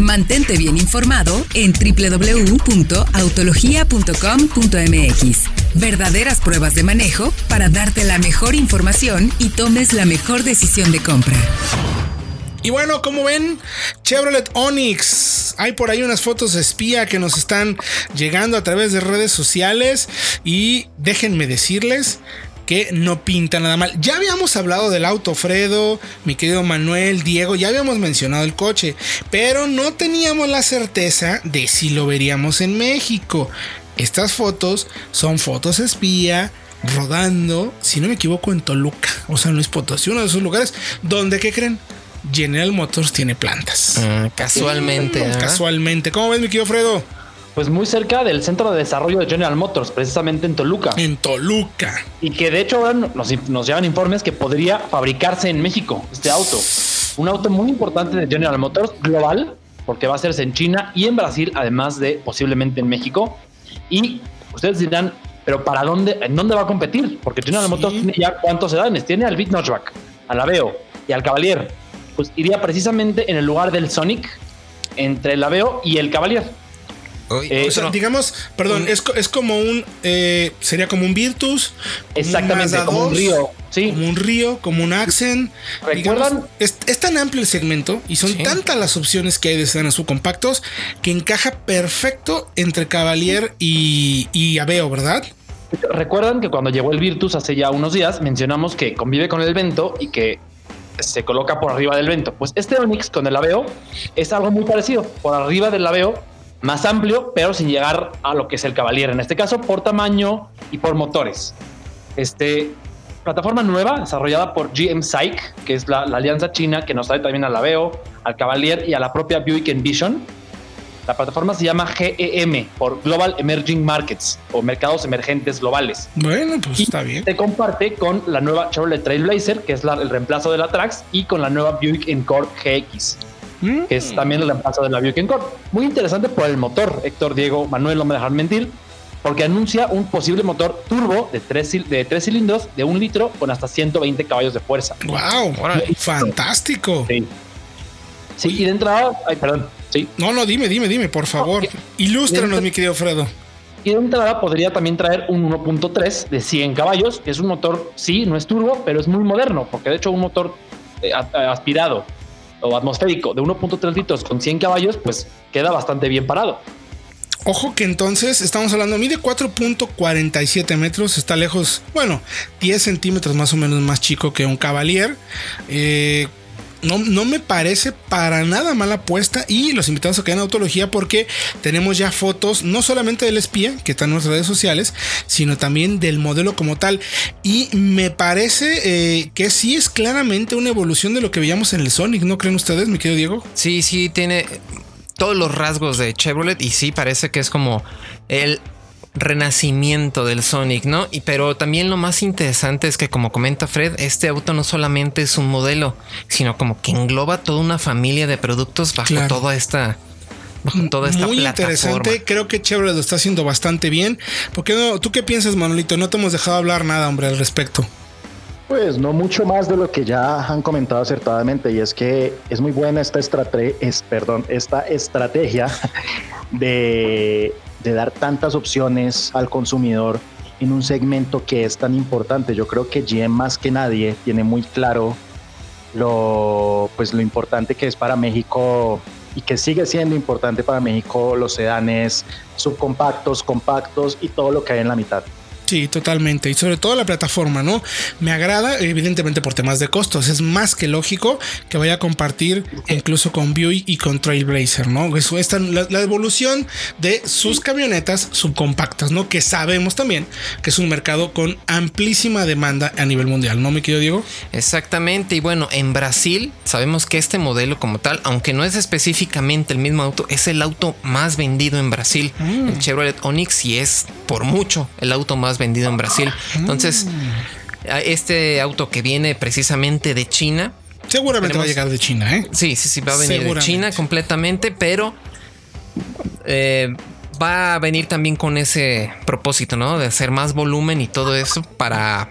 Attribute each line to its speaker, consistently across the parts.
Speaker 1: Mantente bien informado en www.autologia.com.mx. Verdaderas pruebas de manejo para darte la mejor información y tomes la mejor decisión de compra.
Speaker 2: Y bueno, como ven, Chevrolet Onix. Hay por ahí unas fotos de espía que nos están llegando a través de redes sociales. Y déjenme decirles que no pinta nada mal. Ya habíamos hablado del auto Fredo, mi querido Manuel, Diego, ya habíamos mencionado el coche, pero no teníamos la certeza de si lo veríamos en México. Estas fotos son fotos espía rodando, si no me equivoco, en Toluca, o sea, Luis Potosí, uno de esos lugares donde, ¿qué creen? General Motors tiene plantas.
Speaker 3: Ah, casualmente.
Speaker 2: Mm, casualmente. ¿Cómo ves, mi querido Fredo?
Speaker 4: Pues muy cerca del centro de desarrollo de General Motors, precisamente en Toluca.
Speaker 2: En Toluca.
Speaker 4: Y que de hecho ahora nos, nos llevan informes que podría fabricarse en México este auto. Un auto muy importante de General Motors, global, porque va a hacerse en China y en Brasil, además de posiblemente en México. Y ustedes dirán, pero ¿para dónde, en dónde va a competir? Porque General Motors tiene ya cuántos sedanes, tiene al Beat Notchback, al Aveo y al Cavalier. Pues iría precisamente en el lugar del Sonic, entre el Aveo y el Cavalier.
Speaker 2: Eh, o sea, digamos, perdón, es, es, como un. Eh, sería como un Virtus.
Speaker 4: Exactamente, como un río. Sí.
Speaker 2: Como un río, como un Accent.
Speaker 4: ¿Recuerdan?
Speaker 2: es, tan amplio el segmento y son tantas las opciones que hay de sedanes subcompactos que encaja perfecto entre Cavalier y, y Aveo, ¿verdad?
Speaker 4: Recuerdan que cuando llegó el Virtus hace ya unos días mencionamos que convive con el vento y que se coloca por arriba del vento. Pues este Onix con el Aveo es algo muy parecido. Por arriba del Aveo más amplio, pero sin llegar a lo que es el Cavalier, en este caso por tamaño y por motores. Este, plataforma nueva desarrollada por GM Psych, que es la, alianza china que nos trae también al Aveo, al Cavalier y a la propia Buick Envision. La plataforma se llama GEM por Global Emerging Markets o Mercados Emergentes Globales.
Speaker 2: Bueno, pues está bien.
Speaker 4: Se comparte con la nueva Chevrolet Trailblazer, que es el reemplazo de la Trax, y con la nueva Buick Encore GX que es también el reemplazo de la Buick Encore. Muy interesante por el motor, Héctor, Diego, Manuel, no me dejan mentir, porque anuncia un posible motor turbo de tres, de tres cilindros de un litro con hasta 120 caballos de fuerza.
Speaker 2: ¡Wow! ¡Fantástico!
Speaker 4: Sí. Sí, y de entrada, ay, perdón, sí.
Speaker 2: No, no, dime, dime, dime, por favor. Ilústranos, mi querido Fredo.
Speaker 4: Y de entrada podría también traer un 1.3 de 100 caballos, que es un motor, sí, no es turbo, pero es muy moderno, porque de hecho un motor eh, aspirado o atmosférico de 1.3 litros con 100 caballos, pues queda bastante bien parado.
Speaker 2: Ojo que entonces estamos hablando, mide 4.47 metros, está lejos, bueno, 10 centímetros más o menos más chico que un Cavalier. Eh, no, me parece para nada mala apuesta y los invitamos a que en Autología porque tenemos ya fotos no solamente del espía que está en nuestras redes sociales, sino también del modelo como tal. Y me parece eh, que sí es claramente una evolución de lo que veíamos en el Sonic, ¿no creen ustedes, mi querido Diego?
Speaker 3: Sí, sí, tiene todos los rasgos de Chevrolet y sí parece que es como el renacimiento del Sonic, ¿no? Y pero también lo más interesante es que como comenta Fred, este auto no solamente es un modelo, sino como que engloba toda una familia de productos bajo toda esta bajo toda esta Muy interesante,
Speaker 2: creo que Chevrolet lo está haciendo bastante bien. Porque no, ¿tú qué piensas, Manolito? No te hemos dejado hablar nada, hombre, al respecto.
Speaker 5: Pues no mucho más de lo que ya han comentado acertadamente y es que es muy buena esta, estrate es, perdón, esta estrategia de de dar tantas opciones al consumidor en un segmento que es tan importante. Yo creo que GM más que nadie tiene muy claro lo, pues lo importante que es para México y que sigue siendo importante para México los sedanes subcompactos, compactos y todo lo que hay en la mitad.
Speaker 2: Sí, totalmente. Y sobre todo la plataforma, ¿no? Me agrada, evidentemente por temas de costos. Es más que lógico que vaya a compartir incluso con Buick y con Trailblazer, ¿no? Eso está la, la, evolución de sus camionetas subcompactas, ¿no? Que sabemos también que es un mercado con amplísima demanda a nivel mundial, ¿no, me quiero Diego?
Speaker 3: Exactamente. Y bueno, en Brasil sabemos que este modelo como tal, aunque no es específicamente el mismo auto, es el auto más vendido en Brasil. Mm. El Chevrolet Onix y es por mucho el auto más vendido en Brasil. Entonces, este auto que viene precisamente de China.
Speaker 2: Seguramente va a llegar de China, ¿eh?
Speaker 3: Sí, sí, sí, va a venir de China completamente, pero eh, va a venir también con ese propósito, ¿no? De hacer más volumen y todo eso para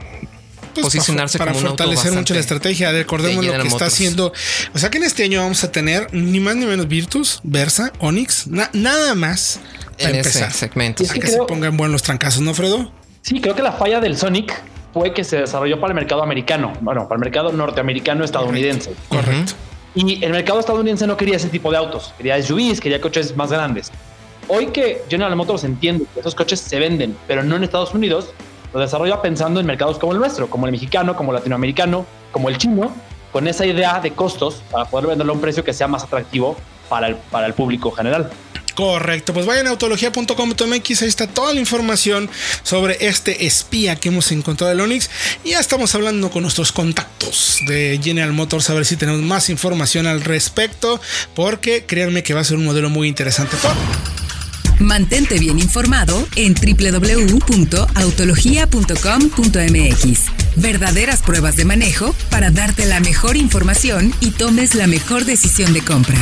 Speaker 2: Pues,
Speaker 3: posicionarse
Speaker 2: para,
Speaker 3: como un auto
Speaker 2: fortalecer mucho la estrategia. Recordemos
Speaker 3: de
Speaker 2: lo que está haciendo. O sea que en este año vamos a tener ni más ni menos Virtus, Versa, Onix, na- nada más para
Speaker 3: en
Speaker 2: empezar.
Speaker 3: ese segmento.
Speaker 4: Sí,
Speaker 2: que
Speaker 4: creo-
Speaker 2: se pongan buenos los trancazos, ¿no, Fredo?
Speaker 4: Sí, creo que la falla del Sonic fue que se desarrolló para el mercado americano, bueno, para el mercado norteamericano estadounidense.
Speaker 2: Correcto.
Speaker 4: Y el mercado estadounidense no quería ese tipo de autos, quería SUVs, quería coches más grandes. Hoy que General Motors entiende que esos coches se venden, pero no en Estados Unidos, lo desarrolla pensando en mercados como el nuestro, como el mexicano, como el latinoamericano, como el chino, con esa idea de costos para poder venderlo a un precio que sea más atractivo para el, para el público general.
Speaker 2: Correcto, pues vayan a autología.com.mx, ahí está toda la información sobre este espía que hemos encontrado del Onix. Y ya estamos hablando con nuestros contactos de General Motors a ver si tenemos más información al respecto, porque créanme que va a ser un modelo muy interesante.
Speaker 1: Mantente bien informado en www.autologia.com.mx. Verdaderas pruebas de manejo para darte la mejor información y tomes la mejor decisión de compra.